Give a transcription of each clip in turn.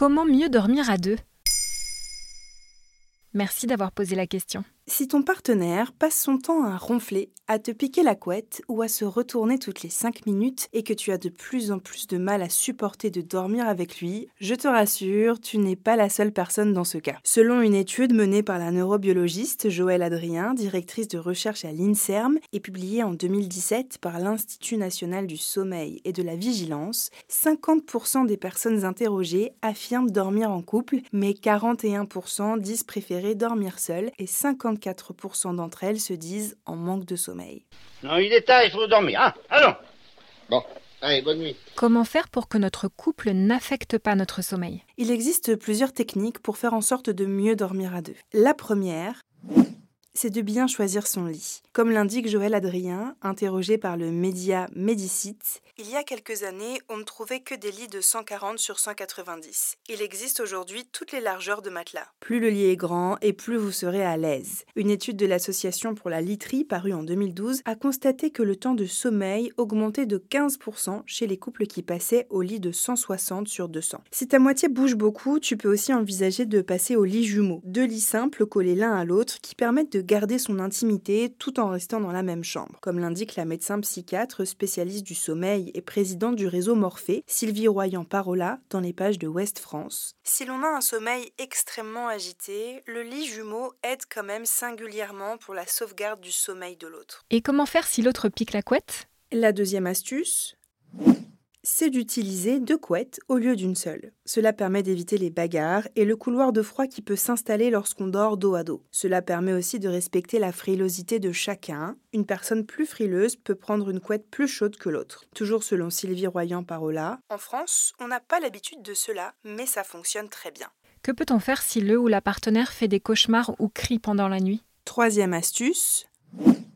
Comment mieux dormir à deux Merci d'avoir posé la question. Si ton partenaire passe son temps à ronfler, à te piquer la couette ou à se retourner toutes les 5 minutes et que tu as de plus en plus de mal à supporter de dormir avec lui, je te rassure, tu n'es pas la seule personne dans ce cas. Selon une étude menée par la neurobiologiste Joëlle Adrien, directrice de recherche à l'INSERM et publiée en 2017 par l'Institut national du sommeil et de la vigilance, 50% des personnes interrogées affirment dormir en couple, mais 41% disent préférer dormir seul et 50 4% d'entre elles se disent en manque de sommeil. Non, il est tard, il faut dormir. Hein Allons Bon, allez, bonne nuit. Comment faire pour que notre couple n'affecte pas notre sommeil? Il existe plusieurs techniques pour faire en sorte de mieux dormir à deux. La première, c'est de bien choisir son lit. Comme l'indique Joël Adrien, interrogé par le média Medicite, il y a quelques années, on ne trouvait que des lits de 140 sur 190. Il existe aujourd'hui toutes les largeurs de matelas. Plus le lit est grand et plus vous serez à l'aise. Une étude de l'Association pour la literie parue en 2012 a constaté que le temps de sommeil augmentait de 15% chez les couples qui passaient au lit de 160 sur 200. Si ta moitié bouge beaucoup, tu peux aussi envisager de passer au lit jumeau. Deux lits simples collés l'un à l'autre qui permettent de garder son intimité tout en restant dans la même chambre. Comme l'indique la médecin psychiatre spécialiste du sommeil et présidente du réseau Morphée, Sylvie Royan-Parola, dans les pages de Ouest France. Si l'on a un sommeil extrêmement agité, le lit jumeau aide quand même singulièrement pour la sauvegarde du sommeil de l'autre. Et comment faire si l'autre pique la couette? La deuxième astuce c'est d'utiliser deux couettes au lieu d'une seule. Cela permet d'éviter les bagarres et le couloir de froid qui peut s'installer lorsqu'on dort dos à dos. Cela permet aussi de respecter la frilosité de chacun. Une personne plus frileuse peut prendre une couette plus chaude que l'autre. Toujours selon Sylvie Royan-Parola, en France, on n'a pas l'habitude de cela, mais ça fonctionne très bien. Que peut-on faire si le ou la partenaire fait des cauchemars ou crie pendant la nuit? Troisième astuce,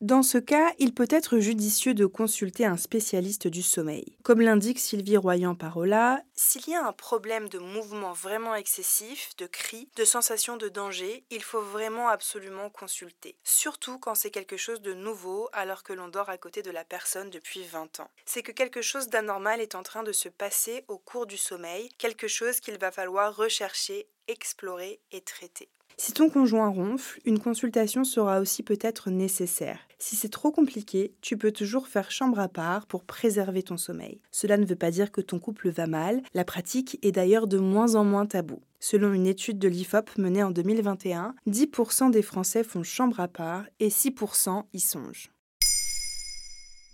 dans ce cas, il peut être judicieux de consulter un spécialiste du sommeil. Comme l'indique Sylvie Royan-Parola, s'il y a un problème de mouvement vraiment excessif, de cris, de sensation de danger, il faut vraiment absolument consulter. Surtout quand c'est quelque chose de nouveau alors que l'on dort à côté de la personne depuis 20 ans. C'est que quelque chose d'anormal est en train de se passer au cours du sommeil, quelque chose qu'il va falloir rechercher, explorer et traiter. Si ton conjoint ronfle, une consultation sera aussi peut-être nécessaire. Si c'est trop compliqué, tu peux toujours faire chambre à part pour préserver ton sommeil. Cela ne veut pas dire que ton couple va mal, la pratique est d'ailleurs de moins en moins tabou. Selon une étude de l'IFOP menée en 2021, 10% des Français font chambre à part et 6% y songent.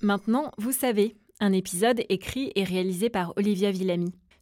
Maintenant, vous savez, un épisode écrit et réalisé par Olivia Villamy.